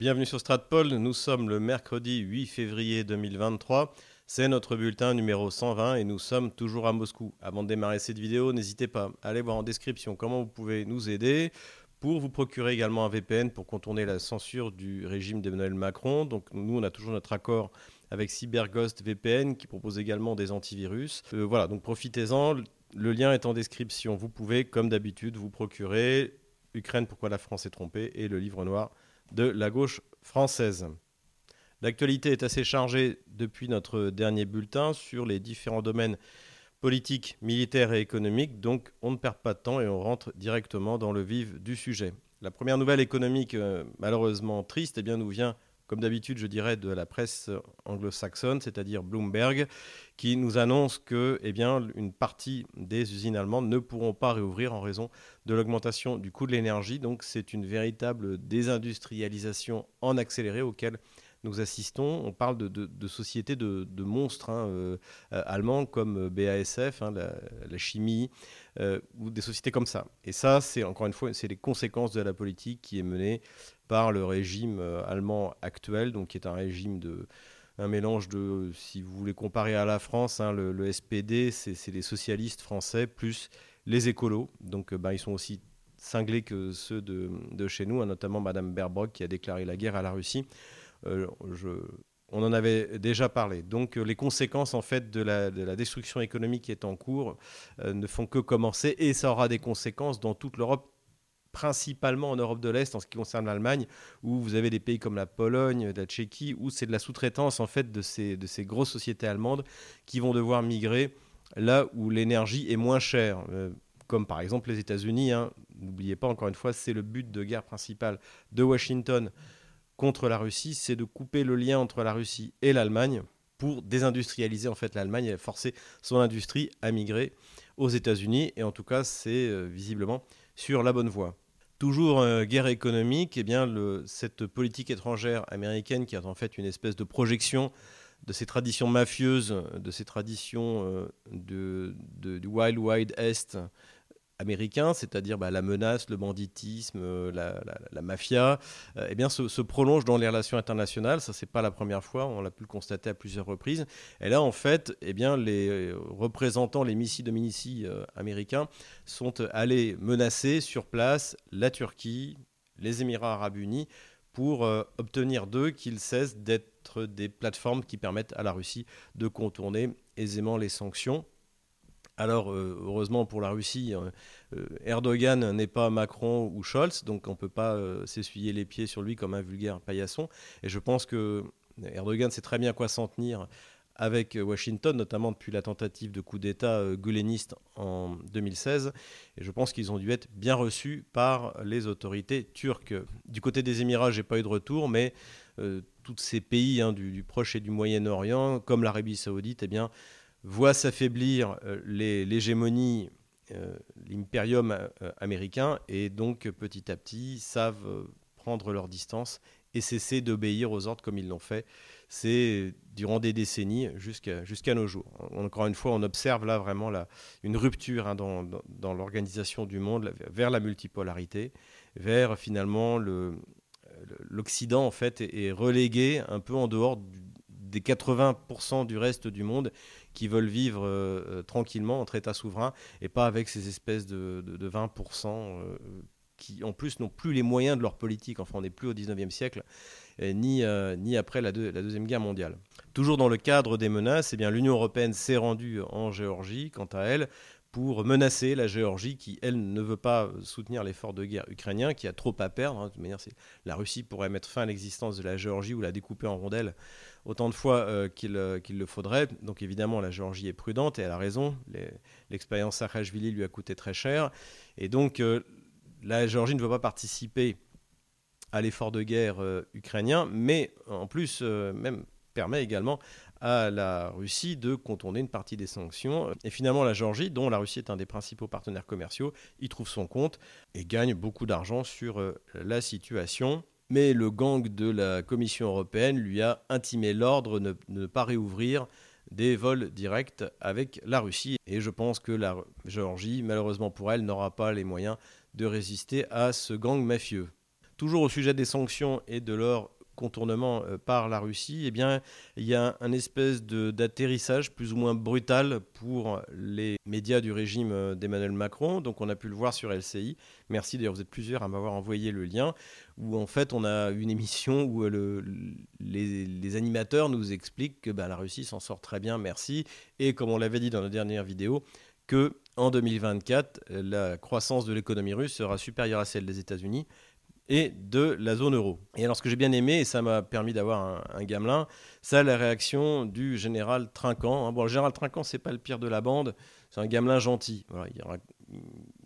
Bienvenue sur Stratpol, nous sommes le mercredi 8 février 2023. C'est notre bulletin numéro 120 et nous sommes toujours à Moscou. Avant de démarrer cette vidéo, n'hésitez pas à aller voir en description comment vous pouvez nous aider pour vous procurer également un VPN pour contourner la censure du régime d'Emmanuel Macron. Donc nous, on a toujours notre accord avec CyberGhost VPN qui propose également des antivirus. Euh, voilà, donc profitez-en. Le lien est en description. Vous pouvez, comme d'habitude, vous procurer Ukraine, pourquoi la France est trompée? Et le livre noir de la gauche française. L'actualité est assez chargée depuis notre dernier bulletin sur les différents domaines politiques, militaires et économiques, donc on ne perd pas de temps et on rentre directement dans le vif du sujet. La première nouvelle économique, euh, malheureusement triste, eh bien, nous vient comme d'habitude, je dirais, de la presse anglo-saxonne, c'est-à-dire Bloomberg, qui nous annonce que eh une partie des usines allemandes ne pourront pas réouvrir en raison de l'augmentation du coût de l'énergie. Donc c'est une véritable désindustrialisation en accéléré auquel nous assistons. On parle de, sociétés de, monstres hein, euh, euh, allemands comme BASF, hein, la, chimie, euh, ou des sociétés comme ça. Et ça, c'est encore une fois, c'est les conséquences de la politique qui est menée par le régime allemand actuel, donc qui est un régime de un mélange de, si vous voulez comparer à la France, hein, le, SPD, c'est les socialistes français plus les écolos. Donc ben, ils sont aussi cinglés que ceux de, de chez nous, notamment Madame Baerbock qui a déclaré la guerre à la Russie. Euh, on en avait déjà parlé. Donc euh, les conséquences en fait de la, destruction économique qui est en cours euh, ne font que commencer et ça aura des conséquences dans toute l'Europe principalement en Europe de l'Est en ce qui concerne l'Allemagne, où vous avez des pays comme la Pologne, la Tchéquie, où c'est de la sous-traitance en fait de ces, grosses sociétés allemandes qui vont devoir migrer là où l'énergie est moins chère, comme par exemple les États-Unis. Hein. N'oubliez pas encore une fois, c'est le but de guerre principal de Washington contre la Russie, c'est de couper le lien entre la Russie et l'Allemagne pour désindustrialiser en fait l'Allemagne et forcer son industrie à migrer aux États-Unis. Et en tout cas, c'est euh, visiblement sur la bonne voie. Toujours euh, guerre économique, eh bien cette politique étrangère américaine qui est en fait une espèce de projection de ces traditions mafieuses, de ces traditions euh, du Wild Wild Est américain, c'est-à-dire bah, la menace, le banditisme, euh, la, mafia, euh, eh bien, se, prolonge dans les relations internationales. Ça, c'est pas la première fois, on l'a pu le constater à plusieurs reprises. Et là, en fait, eh bien, les représentants, les missiles de Dominici euh, américains sont allés menacer sur place la Turquie, les Émirats arabes unis, pour obtenir d'eux qu'ils cessent d'être des plateformes qui permettent à la Russie de contourner aisément les sanctions alors, euh, heureusement pour la Russie, euh, euh, Erdogan n'est pas Macron ou Scholz, donc on ne peut pas s'essuyer les pieds sur lui comme un vulgaire paillasson. Et je pense que Erdogan sait très bien quoi s'en tenir avec Washington, notamment depuis la tentative de coup d'État guleniste en 2016. Et je pense qu'ils ont dû être bien reçus par les autorités turques. Du côté des Émirats, j'ai pas eu de retour, mais tous ces pays hein, du, du, Proche et du Moyen-Orient, comme l'Arabie saoudite, eh bien, voit s'affaiblir euh, l'hégémonie, euh, l'impérium euh, américain, et donc petit à petit savent prendre leur distance et cesser d'obéir aux ordres comme ils l'ont fait. C'est durant des décennies jusqu'à nos jours. Encore une fois, on observe là vraiment une rupture hein, dans, dans, l'organisation du monde vers la multipolarité, vers finalement l'Occident en fait est, relégué un peu en dehors des 80% du reste du monde qui veulent vivre euh, euh, tranquillement entre États souverains et pas avec ces espèces de, 20% euh, qui en plus n'ont plus les moyens de leur politique. Enfin, on n'est plus au 19e siècle, ni, ni après la, Deuxième Guerre mondiale. Toujours dans le cadre des menaces, eh l'Union européenne s'est rendue en Géorgie, quant à elle, pour menacer la Géorgie qui, elle, ne veut pas soutenir l'effort de guerre ukrainien, qui a trop à perdre. Hein. De manière, la Russie pourrait mettre fin à l'existence de la Géorgie ou la découper en rondelles autant de fois euh, euh, qu'il le faudrait. Donc évidemment, la Géorgie est prudente et elle a raison. L'expérience Saakashvili lui a coûté très cher. Et donc, euh, la Géorgie ne veut pas participer à l'effort de guerre ukrainien, mais en plus, même permet également à la Russie de contourner une partie des sanctions. Et finalement, la Géorgie, dont la Russie est un des principaux partenaires commerciaux, y trouve son compte et gagne beaucoup d'argent sur la situation mais le gang de la Commission européenne lui a intimé l'ordre de ne pas réouvrir des vols directs avec la Russie. Et je pense que la Géorgie, malheureusement pour elle, n'aura pas les moyens de résister à ce gang mafieux. Toujours au sujet des sanctions et de leur contournement euh, par la Russie, eh bien, il y a un espèce d'atterrissage plus ou moins brutal pour les médias du régime euh, d'Emmanuel Macron. Donc, on a pu le voir sur LCI. Merci d'ailleurs, vous êtes plusieurs à m'avoir envoyé le lien, où en fait, on a une émission où euh, le, les, animateurs nous expliquent que ben, la Russie s'en sort très bien, merci. Et comme on l'avait dit dans la dernière vidéo, que en 2024, la croissance de l'économie russe sera supérieure à celle des États-Unis et de la zone euro. Et alors ce que j'ai bien aimé, et ça m'a permis d'avoir un, gamelin, c'est la réaction du général Trinquant. Hein. Bon, le général Trinquant, c'est pas le pire de la bande, c'est un gamelin gentil.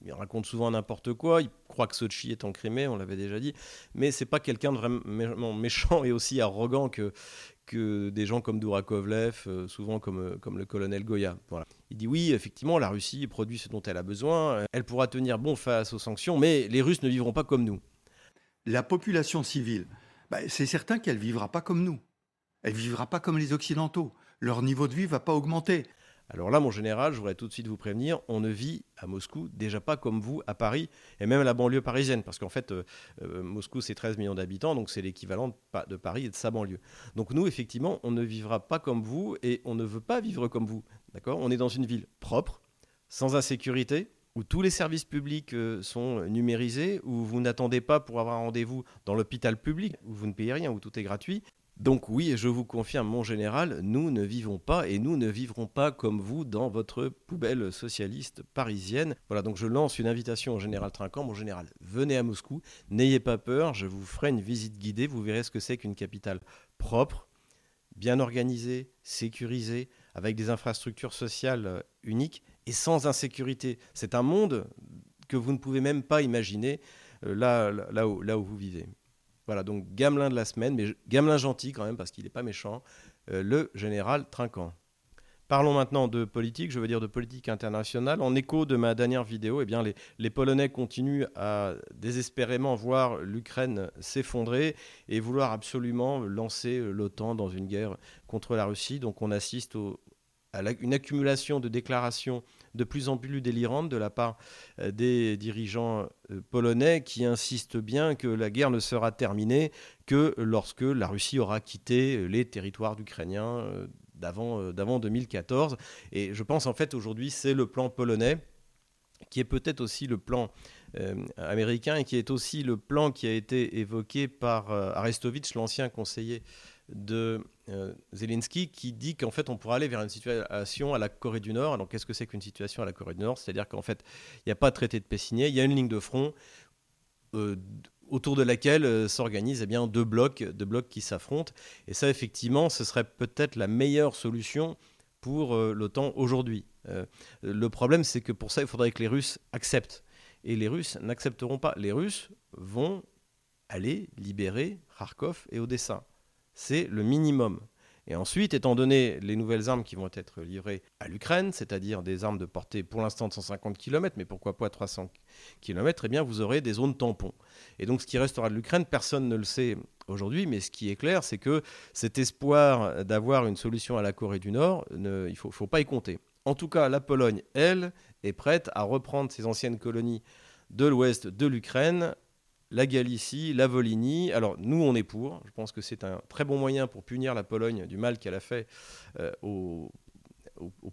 il, raconte souvent n'importe quoi, il croit que Sochi est en Crimée, on l'avait déjà dit, mais c'est pas quelqu'un de vraiment méchant et aussi arrogant que, que des gens comme Dourakovlev, euh, souvent comme, euh, comme le colonel Goya. Il dit oui, effectivement, la Russie produit ce dont elle a besoin, elle pourra tenir bon face aux sanctions, mais les Russes ne vivront pas comme nous la population civile, bah, c'est certain qu'elle vivra pas comme nous. Elle vivra pas comme les Occidentaux. Leur niveau de vie va pas augmenter. Alors là, mon général, je voudrais tout de suite vous prévenir, on ne vit à Moscou déjà pas comme vous à Paris et même à la banlieue parisienne, parce qu'en fait, euh, euh, Moscou, c'est 13 millions d'habitants, donc c'est l'équivalent de, Paris et de sa banlieue. Donc nous, effectivement, on ne vivra pas comme vous et on ne veut pas vivre comme vous. D'accord? On est dans une ville propre, sans insécurité, où tous les services publics euh, sont numérisés, où vous n'attendez pas pour avoir rendez-vous dans l'hôpital public, où vous ne payez rien, où tout est gratuit. Donc oui, je vous confirme, mon général, nous ne vivons pas et nous ne vivrons pas comme vous dans votre poubelle socialiste parisienne. Voilà, donc je lance une invitation au général Trinquant. Mon général, venez à Moscou, n'ayez pas peur, je vous ferai une visite guidée, vous verrez ce que c'est qu'une capitale propre, bien organisée, sécurisée, avec des infrastructures sociales euh, uniques et sans insécurité. C'est un monde que vous ne pouvez même pas imaginer euh, là, où, vous vivez. Voilà, donc Gamelin de la semaine, mais Gamelin gentil quand même, parce qu'il n'est pas méchant, euh, le général Trinquant. Parlons maintenant de politique, je veux dire de politique internationale. En écho de ma dernière vidéo, eh bien, les, les Polonais continuent à désespérément voir l'Ukraine s'effondrer et vouloir absolument lancer l'OTAN dans une guerre contre la Russie. Donc on assiste au, une accumulation de déclarations de plus en plus délirantes de la part euh, des dirigeants euh, polonais qui insistent bien que la guerre ne sera terminée que lorsque la Russie aura quitté euh, les territoires ukrainiens d'avant 2014. Et je pense en fait aujourd'hui c'est le plan polonais qui est peut-être aussi le plan américain et qui est aussi le plan qui a été évoqué par Arestovitch, l'ancien conseiller de euh, Zelensky qui dit qu'en fait on pourra aller vers une situation à la Corée du Nord. Alors qu'est-ce que c'est qu'une situation à la Corée du Nord? C'est-à-dire qu'en fait il n'y a pas de traité de paix signé, il y a une ligne de front euh, autour de laquelle euh, s'organisent eh bien deux blocs, deux blocs qui s'affrontent. Et ça effectivement ce serait peut-être la meilleure solution pour l'OTAN aujourd'hui. le problème c'est que pour ça il faudrait que les Russes acceptent. Et les Russes n'accepteront pas. Les Russes vont aller libérer Kharkov et Odessa. C'est le minimum. Et ensuite, étant donné les nouvelles armes qui vont être livrées à l'Ukraine, c'est-à-dire des armes de portée pour l'instant de 150 km, mais pourquoi pas 300 km, eh bien vous aurez des zones tampons. Et donc ce qui restera de l'Ukraine, personne ne le sait aujourd'hui, mais ce qui est clair, c'est que cet espoir d'avoir une solution à la Corée du Nord, il ne faut pas y compter. En tout cas, la Pologne, elle, est prête à reprendre ses anciennes colonies de l'ouest de l'Ukraine la Galicie, la Volhynie. Alors nous, on est pour. Je pense que c'est un très bon moyen pour punir la Pologne du mal qu'elle a fait euh, au,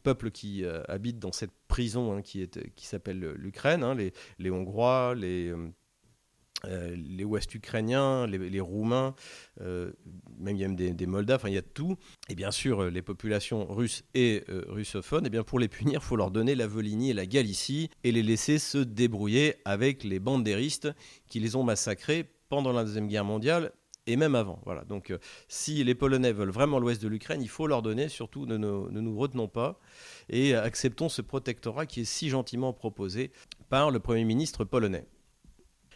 peuple qui euh, habite dans cette prison hein, qui, s'appelle l'Ukraine, hein, les, Hongrois, les, euh, les Ouest-Ukrainiens, les, Roumains, euh, même il y a même des, Moldaves, il y a tout. Et bien sûr, euh, les populations russes et russophones, et eh bien pour les punir, il faut leur donner la Volhynie et la Galicie et les laisser se débrouiller avec les bandéristes qui les ont massacrés pendant la Deuxième Guerre mondiale et même avant. Voilà. Donc si les Polonais veulent vraiment l'ouest de l'Ukraine, il faut leur donner, surtout ne nous retenons pas et acceptons ce protectorat qui est si gentiment proposé par le Premier ministre polonais.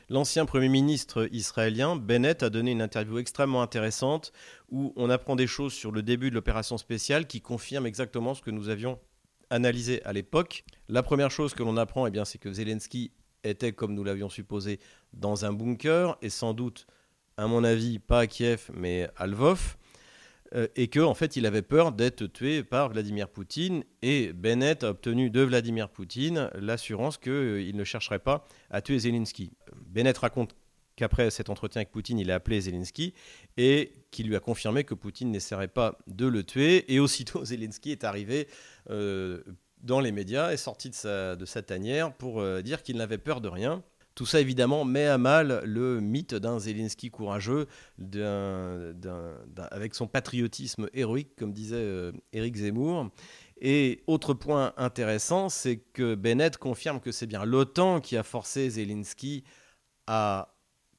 L'ancien Premier ministre israélien, Bennett, a donné une interview extrêmement intéressante où on apprend des choses sur le début de l'opération spéciale qui confirment exactement ce que nous avions analysé à l'époque. La première chose que l'on apprend, eh c'est que Zelensky était, comme nous l'avions supposé, dans un bunker et sans doute, à mon avis, pas à Kiev, mais à Lvov. Euh, et qu'en en fait il avait peur d'être tué par Vladimir Poutine et Bennett a obtenu de Vladimir Poutine l'assurance qu'il ne chercherait pas à tuer Zelensky. Bennett raconte qu'après cet entretien avec Poutine, il a appelé Zelensky et qui lui a confirmé que Poutine n'essaierait pas de le tuer. Et aussitôt, Zelensky est arrivé euh, dans les médias, est sorti de sa, tanière pour euh, dire qu'il n'avait peur de rien. Tout ça, évidemment, met à mal le mythe d'un Zelensky courageux, avec son patriotisme héroïque, comme disait euh, Éric Zemmour. Et autre point intéressant, c'est que Bennett confirme que c'est bien l'OTAN qui a forcé Zelensky à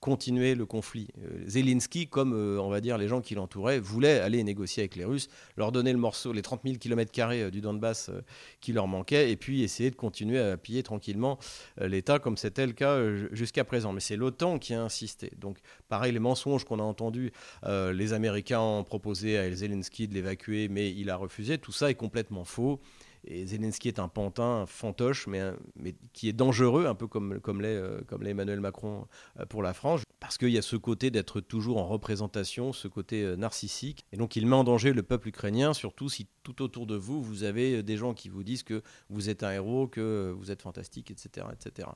continuer le conflit. Euh, Zelensky, comme euh, on va dire les gens qui l'entouraient, voulait aller négocier avec les Russes, leur donner le morceau, les 30 000 km du Donbass euh, qui leur manquait, et puis essayer de continuer à piller tranquillement l'État, comme c'était le cas jusqu'à présent. Mais c'est l'OTAN qui a insisté. Donc, pareil, les mensonges qu'on a entendus, les Américains ont proposé à Zelensky de l'évacuer, mais il a refusé. Tout ça est complètement faux. Zelensky est un pantin, fantoche, mais, qui est dangereux, un peu comme, comme l'est euh, Emmanuel Macron euh, pour la France, parce qu'il y a ce côté d'être toujours en représentation, ce côté euh, narcissique. Et donc il met en danger le peuple ukrainien, surtout si tout autour de vous, vous avez des gens qui vous disent que vous êtes un héros, que vous êtes fantastique, etc. etc.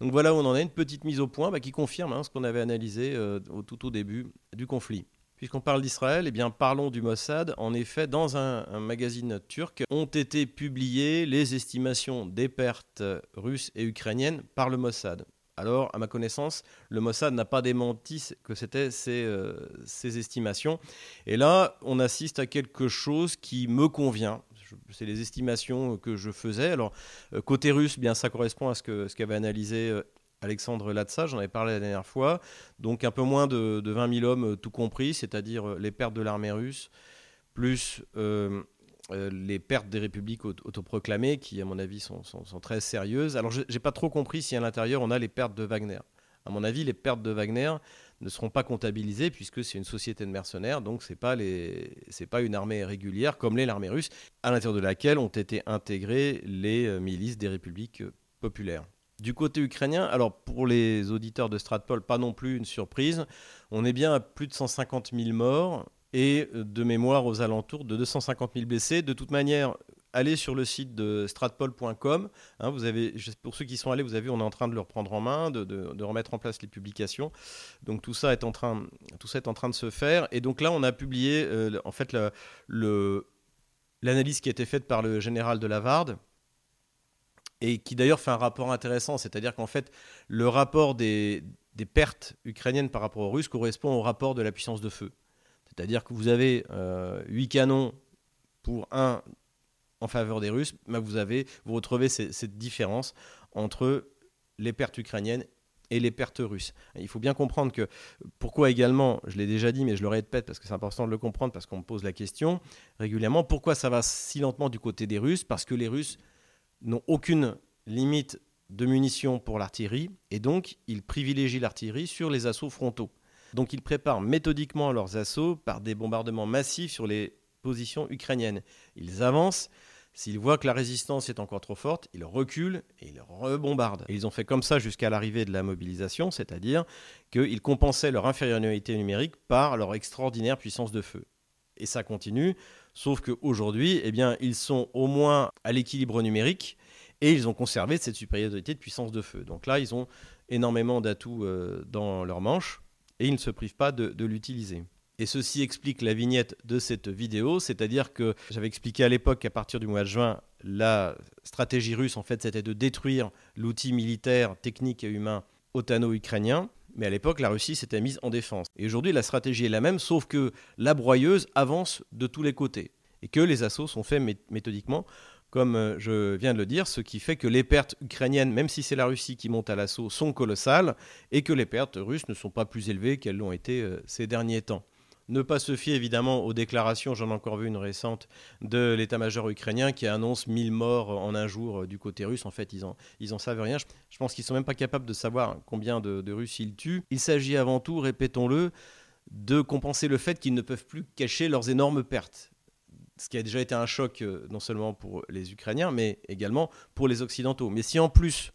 Donc voilà où on en a une petite mise au point bah, qui confirme hein, ce qu'on avait analysé tout au début du conflit. Puisqu'on parle d'Israël, eh bien parlons du Mossad. En effet, dans un, magazine turc ont été publiées les estimations des pertes russes et ukrainiennes par le Mossad. Alors, à ma connaissance, le Mossad n'a pas démenti que c'était ces, euh, estimations. Et là, on assiste à quelque chose qui me convient. C'est les estimations que je faisais. Alors, euh, côté russe, bien, ça correspond à ce qu'avait ce analysé euh, Alexandre Latsa, j'en avais parlé la dernière fois. Donc un peu moins de, 20 000 hommes, euh, tout compris, c'est-à-dire euh, les pertes de l'armée russe, plus euh, les pertes des républiques autoproclamées, qui à mon avis sont, très sérieuses. Alors je n'ai pas trop compris si à l'intérieur on a les pertes de Wagner. À mon avis, les pertes de Wagner ne seront pas comptabilisées puisque c'est une société de mercenaires, donc ce n'est pas, pas une armée régulière comme l'est l'armée russe, à l'intérieur de laquelle ont été intégrées les milices des républiques populaires. Du côté ukrainien, alors pour les auditeurs de Stratpol, pas non plus une surprise, on est bien à plus de 150 000 morts et euh, de mémoire aux alentours de 250 000 blessés. De toute manière, allez sur le site de stratpol.com. Hein, pour ceux qui sont allés, vous avez vu, on est en train de le reprendre en main, de, remettre en place les publications. Donc tout ça est en train, tout ça est en train de se faire. Et donc là, on a publié euh, en fait l'analyse qui a été faite par le général de Lavarde et qui d'ailleurs fait un rapport intéressant, c'est-à-dire qu'en fait, le rapport des, pertes ukrainiennes par rapport aux Russes correspond au rapport de la puissance de feu. C'est-à-dire que vous avez euh, 8 canons pour un en faveur des Russes, mais vous retrouvez cette différence entre les pertes ukrainiennes et les pertes russes. Il faut bien comprendre que pourquoi également, je l'ai déjà dit, mais je le répète parce que c'est important de le comprendre parce qu'on me pose la question régulièrement, pourquoi ça va si lentement du côté des Russes? Parce que les Russes n'ont aucune limite de munitions pour l'artillerie et donc ils privilégient l'artillerie sur les assauts frontaux. Donc ils préparent méthodiquement leurs assauts par des bombardements massifs sur les positions ukrainiennes. Ils avancent, s'ils voient que la résistance est encore trop forte, ils reculent et ils rebombardent. Et ils ont fait comme ça jusqu'à l'arrivée de la mobilisation, c'est-à-dire qu'ils compensaient leur infériorité numérique par leur extraordinaire puissance de feu. Et ça continue Sauf qu'aujourd'hui, eh ils sont au moins à l'équilibre numérique et ils ont conservé cette supériorité de puissance de feu. Donc là, ils ont énormément d'atouts euh, dans leur manche et ils ne se privent pas de, l'utiliser. Et ceci explique la vignette de cette vidéo, c'est-à-dire que j'avais expliqué à l'époque qu'à partir du mois de juin, la stratégie russe, en fait, c'était de détruire l'outil militaire, technique et humain otano-ukrainien. Mais à l'époque, la Russie s'était mise en défense. Et aujourd'hui, la stratégie est la même, sauf que la broyeuse avance de tous les côtés. Et que les assauts sont faits méthodiquement, comme euh, je viens de le dire, ce qui fait que les pertes ukrainiennes, même si c'est la Russie qui monte à l'assaut, sont colossales, et que les pertes russes ne sont pas plus élevées qu'elles l'ont été euh, ces derniers temps. Ne pas se fier évidemment aux déclarations, j'en ai encore vu une récente, de l'état-major ukrainien qui annonce 1000 morts en un jour euh, du côté russe. En fait, ils en, ils en savent rien. Je pense qu'ils sont même pas capables de savoir combien de, de Russes ils tuent. Il s'agit avant tout, répétons-le, de compenser le fait qu'ils ne peuvent plus cacher leurs énormes pertes. Ce qui a déjà été un choc euh, non seulement pour les Ukrainiens, mais également pour les Occidentaux. Mais si en plus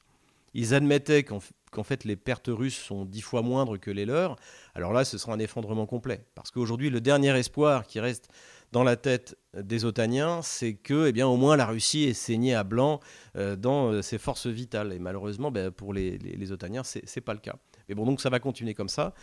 ils admettaient qu'en qu'en fait les pertes russes sont dix fois moindres que les leurs, alors là ce sera un effondrement complet. Parce qu'aujourd'hui le dernier espoir qui reste dans la tête des Otaniens, c'est que eh bien, au moins la Russie est saignée à blanc euh, dans euh, ses forces vitales. Et malheureusement, ben, pour les, les, Otaniens, ce n'est pas le cas. Mais bon, donc ça va continuer comme ça.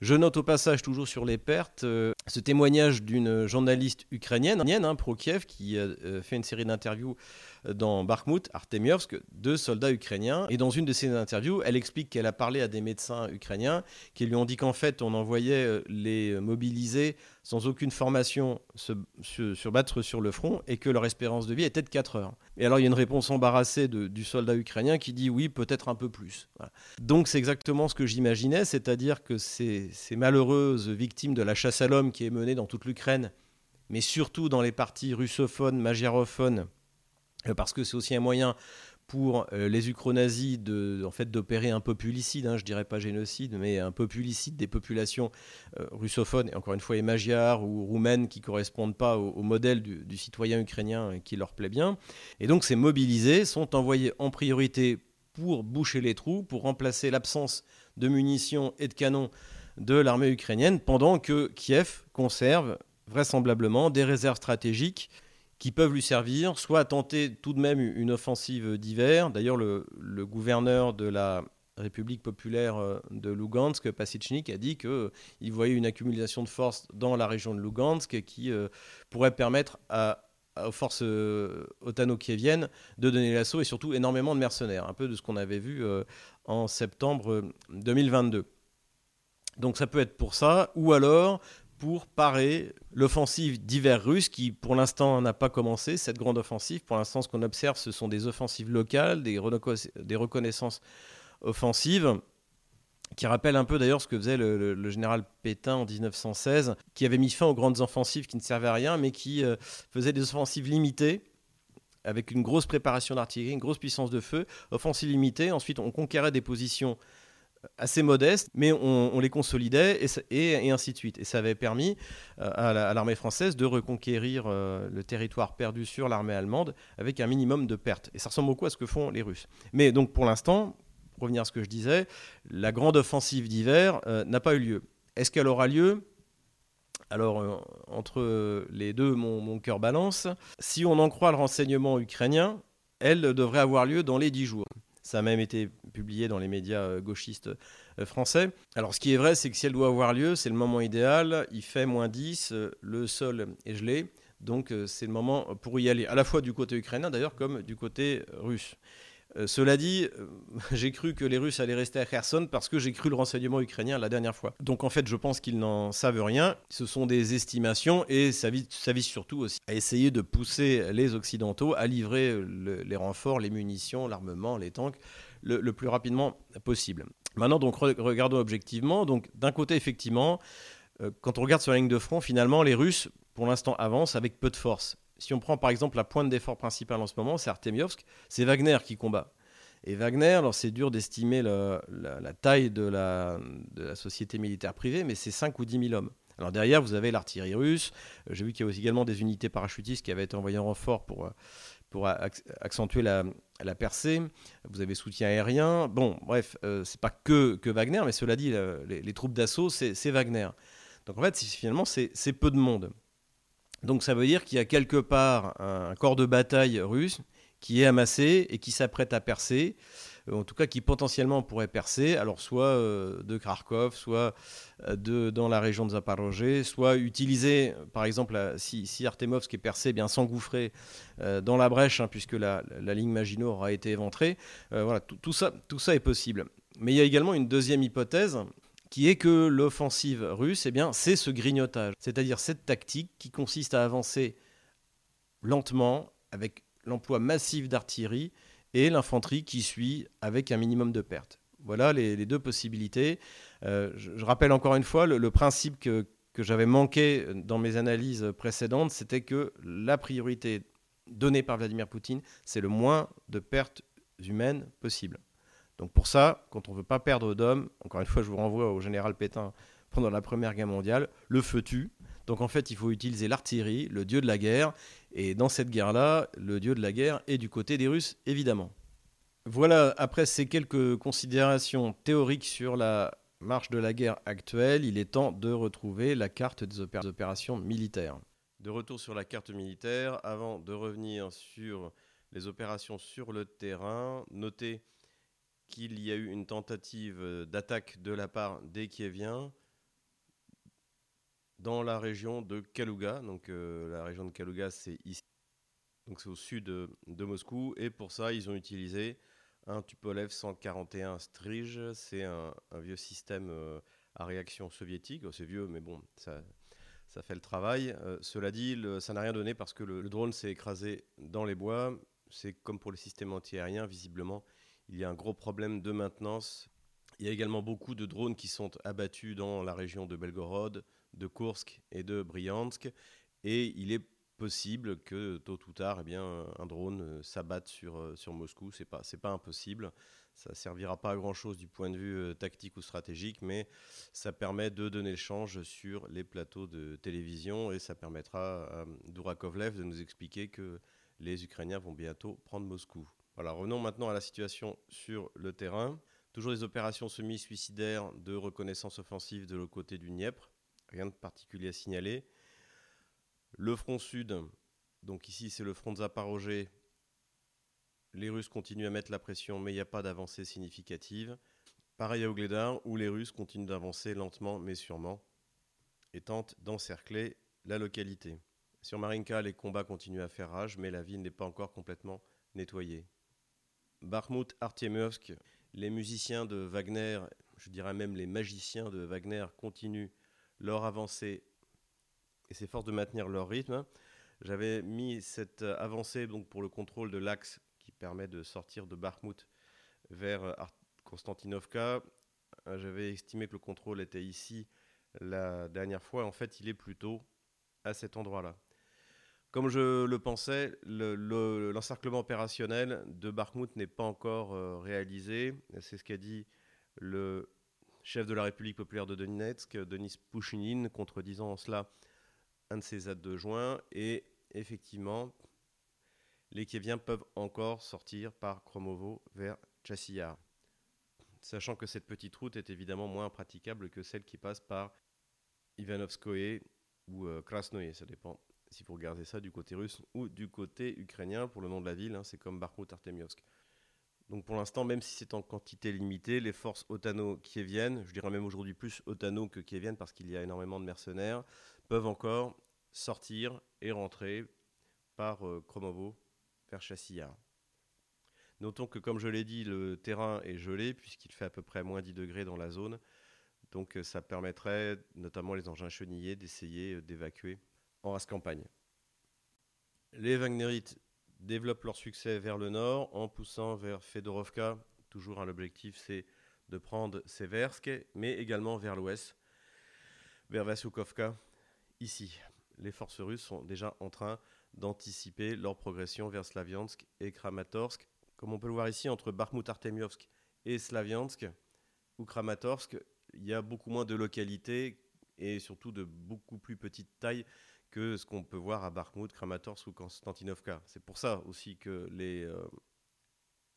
Je note au passage, toujours sur les pertes, euh, ce témoignage d'une journaliste ukrainienne, hein, pro-Kiev, qui a fait une série d'interviews dans Bakhmut, Artemiovsk, de soldats ukrainiens. Et dans une de ces interviews, elle explique qu'elle a parlé à des médecins ukrainiens qui lui ont dit qu'en fait, on envoyait euh, les mobilisés sans aucune formation se, se, battre sur le front et que leur espérance de vie était de 4 heures. Et alors, il y a une réponse embarrassée du soldat ukrainien qui dit oui, peut-être un peu plus. Donc, c'est exactement ce que j'imaginais, c'est-à-dire que ces, ces malheureuses victimes de la chasse à l'homme qui est menée dans toute l'Ukraine, mais surtout dans les parties russophones, magyarophones, parce que c'est aussi un moyen pour euh, les ukronazis de, en fait, d'opérer un populicide, hein, je dirais pas génocide, mais un populicide des populations euh, russophones, et encore une fois, et magyars ou roumaines qui correspondent pas au, modèle du, du, citoyen ukrainien qui leur plaît bien. Et donc ces mobilisés sont envoyés en priorité pour boucher les trous, pour remplacer l'absence de munitions et de canons de l'armée ukrainienne, pendant que Kiev conserve vraisemblablement des réserves stratégiques qui peuvent lui servir, soit à tenter tout de même une offensive d'hiver. D'ailleurs, le, gouverneur de la République populaire euh, de Lugansk, Pasitchnik, a dit qu'il voyait une accumulation de forces dans la région de Lugansk qui euh, pourrait permettre aux forces euh, otano-kieviennes de donner l'assaut et surtout énormément de mercenaires, un peu de ce qu'on avait vu en septembre 2022. Donc ça peut être pour ça, ou alors pour parer l'offensive d'hiver russe qui, pour l'instant, n'a pas commencé, cette grande offensive. Pour l'instant, ce qu'on observe, ce sont des offensives locales, des, reconnaissances offensives, qui rappellent un peu d'ailleurs ce que faisait le, général Pétain en 1916, qui avait mis fin aux grandes offensives qui ne servaient à rien, mais qui euh, faisait des offensives limitées avec une grosse préparation d'artillerie, une grosse puissance de feu, offensive limitée. Ensuite, on conquérait des positions assez modestes, mais on, les consolidait et, ainsi de suite. Et ça avait permis euh, à l'armée française de reconquérir euh, le territoire perdu sur l'armée allemande avec un minimum de pertes. Et ça ressemble beaucoup à ce que font les Russes. Mais donc pour l'instant, pour revenir à ce que je disais, la grande offensive d'hiver euh, n'a pas eu lieu. Est-ce qu'elle aura lieu? Alors, entre les deux, mon, mon cœur balance. Si on en croit le renseignement ukrainien, elle devrait avoir lieu dans les dix jours. Ça a même été publié dans les médias euh, gauchistes euh, français. Alors ce qui est vrai, c'est que si elle doit avoir lieu, c'est le moment idéal. Il fait moins 10, euh, le sol est gelé. Donc c'est le moment pour y aller, à la fois du côté ukrainien d'ailleurs comme du côté russe. Euh, cela dit, euh, j'ai cru que les Russes allaient rester à Kherson parce que j'ai cru le renseignement ukrainien la dernière fois. Donc en fait, je pense qu'ils n'en savent rien. Ce sont des estimations et ça vise, surtout aussi à essayer de pousser les Occidentaux à livrer les renforts, les munitions, l'armement, les tanks le, plus rapidement possible. Maintenant, donc regardons objectivement. Donc d'un côté, effectivement, euh, quand on regarde sur la ligne de front, finalement, les Russes, pour l'instant, avancent avec peu de force. Si on prend par exemple la pointe d'effort principale en ce moment, c'est Artemiovsk, c'est Wagner qui combat. Et Wagner, alors c'est dur d'estimer la, taille de la, société militaire privée, mais c'est 5 ou 10 000 hommes. Alors derrière, vous avez l'artillerie russe. Euh, j'ai vu qu'il y a également des unités parachutistes qui avaient été envoyées en renfort pour, euh, pour accentuer la, percée. Vous avez soutien aérien. Bon, bref, euh, c'est pas que, que Wagner, mais cela dit, les, les troupes d'assaut, c'est Wagner. Donc en fait, finalement, c'est peu de monde. Donc ça veut dire qu'il y a quelque part un corps de bataille russe qui est amassé et qui s'apprête à percer, euh, en tout cas qui potentiellement pourrait percer, alors soit euh, de Kharkov, soit euh, dans la région de Zaporozhye, soit utiliser, par exemple, si, si Artemovsk est percé, eh bien s'engouffrer dans la brèche, hein, puisque la, ligne Maginot aura été éventrée. voilà, tout, ça, tout ça est possible. Mais il y a également une deuxième hypothèse, qui est que l'offensive russe, eh c'est ce grignotage, c'est-à-dire cette tactique qui consiste à avancer lentement avec l'emploi massif d'artillerie et l'infanterie qui suit avec un minimum de pertes. Voilà les, deux possibilités. Euh, je, rappelle encore une fois le, principe que, que j'avais manqué dans mes analyses précédentes, c'était que la priorité donnée par Vladimir Poutine, c'est le moins de pertes humaines possible. Donc pour ça, quand on ne veut pas perdre d'hommes, encore une fois, je vous renvoie au général Pétain pendant la Première Guerre mondiale, le feu tue. Donc en fait, il faut utiliser l'artillerie, le dieu de la guerre. Et dans cette guerre-là, le dieu de la guerre est du côté des Russes, évidemment. Voilà, après ces quelques considérations théoriques sur la marche de la guerre actuelle, il est temps de retrouver la carte des opérations militaires. De retour sur la carte militaire, avant de revenir sur les opérations sur le terrain, notez qu'il y a eu une tentative d'attaque de la part des Kieviens dans la région de Kaluga. Donc euh, la région de Kaluga, c'est ici. Donc c'est au sud de, Moscou. Et pour ça, ils ont utilisé un Tupolev 141 Strige. C'est un, vieux système euh, à réaction soviétique. Oh, c'est vieux, mais bon, ça, fait le travail. Euh, cela dit, ça n'a rien donné parce que le, le drone s'est écrasé dans les bois. C'est comme pour les systèmes antiaériens, visiblement, il y a un gros problème de maintenance. Il y a également beaucoup de drones qui sont abattus dans la région de Belgorod, de Kursk et de Bryansk. Et il est possible que tôt ou tard, eh bien, un drone euh, s'abatte sur, euh, Moscou. Ce n'est pas, pas impossible. Ça ne servira pas à grand-chose du point de vue euh, tactique ou stratégique, mais ça permet de donner le change sur les plateaux de télévision et ça permettra à Dourakovlev de nous expliquer que les Ukrainiens vont bientôt prendre Moscou. Voilà, revenons maintenant à la situation sur le terrain. Toujours des opérations semi-suicidaires de reconnaissance offensive de l'autre côté du Dniepr. Rien de particulier à signaler. Le front sud, donc ici c'est le front de Zaporozhye. Les Russes continuent à mettre la pression, mais il n'y a pas d'avancée significative. Pareil à Ogledar, où les Russes continuent d'avancer lentement mais sûrement et tentent d'encercler la localité. Sur Marinka, les combats continuent à faire rage, mais la ville n'est pas encore complètement nettoyée. Bakhmut, Artemiovsk, les musiciens de Wagner, je dirais même les magiciens de Wagner, continuent leur avancée et s'efforcent de maintenir leur rythme. J'avais mis cette avancée donc pour le contrôle de l'axe qui permet de sortir de Bakhmut vers Konstantinovka. J'avais estimé que le contrôle était ici la dernière fois. En fait, il est plutôt à cet endroit-là. Comme je le pensais, l'encerclement opérationnel de Bakhmut n'est pas encore euh, réalisé. C'est ce qu'a dit le chef de la République populaire de Donetsk, Denis Pouchinin, contredisant en cela un de ses adjoints. Et effectivement, les Kieviens peuvent encore sortir par Kromovo vers Chassia. Sachant que cette petite route est évidemment moins praticable que celle qui passe par Ivanovskoye ou euh, Krasnoye, ça dépend si vous regardez ça du côté russe ou du côté ukrainien, pour le nom de la ville, hein, c'est comme Bakhmut Artemiovsk. Donc pour l'instant, même si c'est en quantité limitée, les forces otano-kieviennes, je dirais même aujourd'hui plus otano que kieviennes parce qu'il y a énormément de mercenaires, peuvent encore sortir et rentrer par euh, Kromovo vers Chassia. Notons que, comme je l'ai dit, le terrain est gelé puisqu'il fait à peu près moins 10 degrés dans la zone. Donc euh, ça permettrait, notamment les engins chenillés, d'essayer euh, d'évacuer en race campagne. Les Wagnerites développent leur succès vers le nord en poussant vers Fedorovka. Toujours hein, l'objectif c'est de prendre Seversk, mais également vers l'ouest, vers Vasukovka, ici. Les forces russes sont déjà en train d'anticiper leur progression vers Slaviansk et Kramatorsk. Comme on peut le voir ici, entre Bakhmut-Artemiovsk et Slaviansk ou Kramatorsk, il y a beaucoup moins de localités et surtout de beaucoup plus petite taille que ce qu'on peut voir à Bakhmut, Kramatorsk ou Konstantinovka. C'est pour ça aussi que les euh,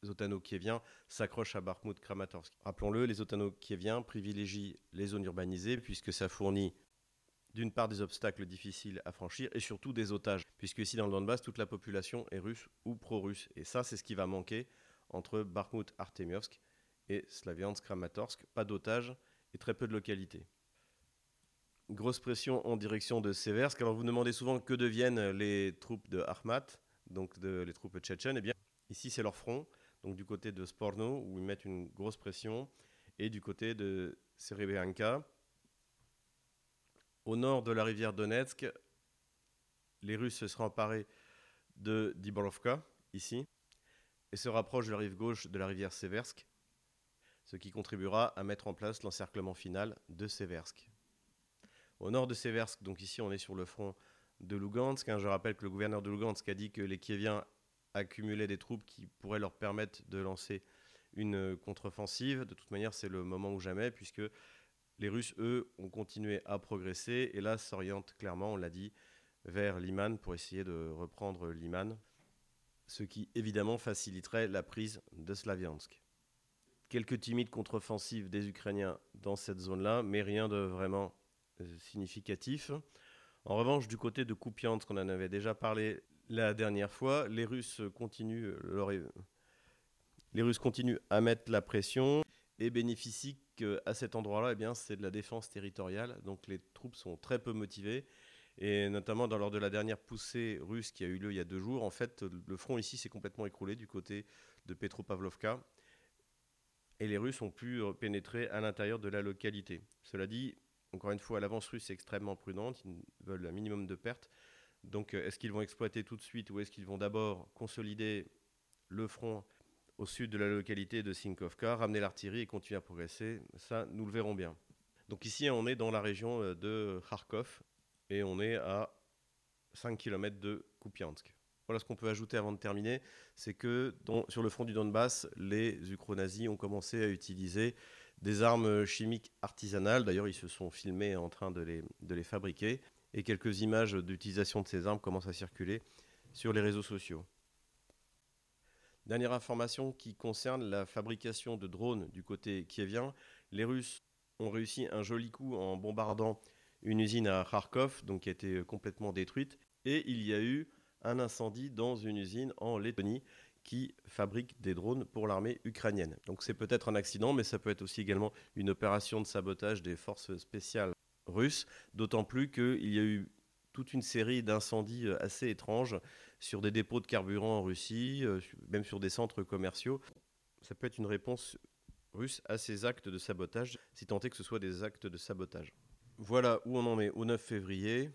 otano-kieviens s'accrochent à Bakhmut, Kramatorsk. Rappelons-le, les otano-kieviens privilégient les zones urbanisées puisque ça fournit d'une part des obstacles difficiles à franchir et surtout des otages, puisque ici dans le Donbass, toute la population est russe ou pro-russe. Et ça, c'est ce qui va manquer entre Bakhmut, Artemiovsk et Slaviansk, Kramatorsk. Pas d'otages et très peu de localités. Grosse pression en direction de Seversk. Alors vous demandez souvent que deviennent les troupes de Armat, donc les troupes tchétchènes. Eh bien, ici c'est leur front, donc du côté de Sporno, où ils mettent une grosse pression, et du côté de Serebianka. Au nord de la rivière Donetsk, les Russes se seront emparés de Diborovka, ici, et se rapprochent de la rive gauche de la rivière Seversk, ce qui contribuera à mettre en place l'encerclement final de Seversk au nord de Seversk. Donc ici, on est sur le front de Lugansk. Hein. Je rappelle que le gouverneur de Lugansk a dit que les Kieviens accumulaient des troupes qui pourraient leur permettre de lancer une contre-offensive. De toute manière, c'est le moment ou jamais, puisque les Russes, eux, ont continué à progresser et là s'orientent clairement, on l'a dit, vers Liman pour essayer de reprendre Liman, ce qui évidemment faciliterait la prise de Slaviansk. Quelques timides contre-offensives des Ukrainiens dans cette zone-là, mais rien de vraiment significatif. En revanche, du côté de Kupiansk, on en avait déjà parlé la dernière fois, les Russes continuent Les Russes continuent à mettre la pression et bénéficient qu'à cet endroit-là, eh c'est de la défense territoriale. Donc les troupes sont très peu motivées. Et notamment lors de la dernière poussée russe qui a eu lieu il y a deux jours, en fait, le front ici s'est complètement écroulé du côté de Petropavlovka. Et les Russes ont pu pénétrer à l'intérieur de la localité. Cela dit, encore une fois, l'avance russe est extrêmement prudente. Ils veulent un minimum de pertes. Donc, est-ce qu'ils vont exploiter tout de suite ou est-ce qu'ils vont d'abord consolider le front au sud de la localité de Sinkovka, ramener l'artillerie et continuer à progresser? Ça, nous le verrons bien. Donc ici, on est dans la région euh, de Kharkov et on est à 5 km de Kupiansk. Voilà ce qu'on peut ajouter avant de terminer, c'est que sur le front du Donbass, les ukro-nazis ont commencé à utiliser des armes chimiques artisanales. D'ailleurs, ils se sont filmés en train de les, fabriquer. Et quelques images d'utilisation de ces armes commencent à circuler sur les réseaux sociaux. Dernière information qui concerne la fabrication de drones du côté kievien. Les Russes ont réussi un joli coup en bombardant une usine à Kharkov, donc qui a été complètement détruite. Et il y a eu un incendie dans une usine en Lettonie qui fabrique des drones pour l'armée ukrainienne. Donc c'est peut-être un accident, mais ça peut être aussi également une opération de sabotage des forces spéciales russes, d'autant plus qu'il y a eu toute une série d'incendies euh, assez étranges sur des dépôts de carburant en Russie, euh, même sur des centres commerciaux. Ça peut être une réponse russe à ces actes de sabotage, si tant est que ce soit des actes de sabotage. Voilà où on en est au 9 février.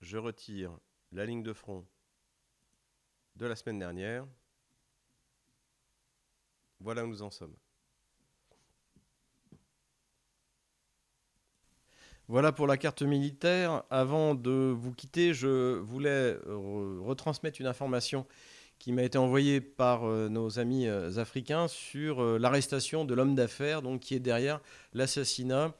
Je retire la ligne de front de la semaine dernière. Voilà où nous en sommes. Voilà pour la carte militaire. Avant de vous quitter, je voulais retransmettre une information qui m'a été envoyée par euh, nos amis euh, africains sur euh, l'arrestation de l'homme d'affaires qui est derrière l'assassinat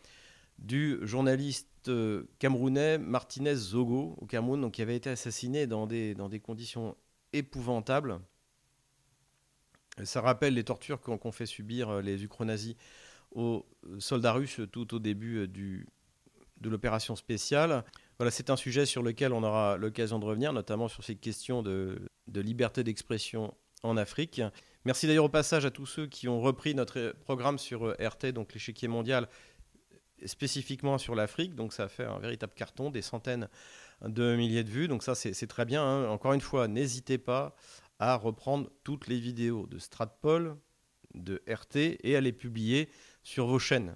du journaliste camerounais Martinez Zogo au Cameroun, qui avait été assassiné dans des conditions épouvantables. Ça rappelle les tortures qu'ont fait subir les ukro-nazis aux soldats russes tout au début du, de l'opération spéciale. Voilà, c'est un sujet sur lequel on aura l'occasion de revenir, notamment sur cette question de, liberté d'expression en Afrique. Merci d'ailleurs au passage à tous ceux qui ont repris notre programme sur euh, RT, donc l'échiquier mondial, spécifiquement sur l'Afrique. Donc ça fait un véritable carton, des centaines de milliers de vues. Donc ça, c'est très bien. Hein. Encore une fois, n'hésitez pas à reprendre toutes les vidéos de Stratpol, de RT et à les publier sur vos chaînes.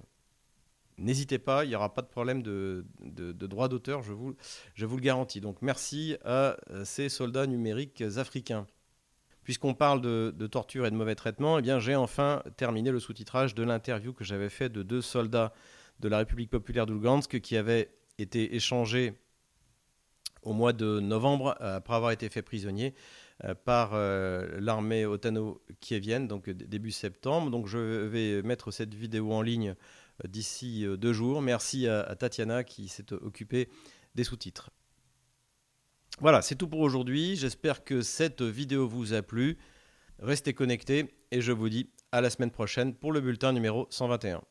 N'hésitez pas, il n'y aura pas de problème de, droit d'auteur, je vous, je vous le garantis. Donc merci à euh, ces soldats numériques africains. Puisqu'on parle de, torture et de mauvais traitement, eh j'ai enfin terminé le sous-titrage de l'interview que j'avais fait de deux soldats de la République populaire d'Ulgansk qui avaient été échangés au mois de novembre après avoir été faits prisonniers euh, par euh, l'armée otano-kievienne, donc début septembre. Donc je vais mettre cette vidéo en ligne d'ici euh, deux jours. Merci à, Tatiana qui s'est occupée des sous-titres. Voilà, c'est tout pour aujourd'hui. J'espère que cette vidéo vous a plu. Restez connectés et je vous dis à la semaine prochaine pour le bulletin numéro 121.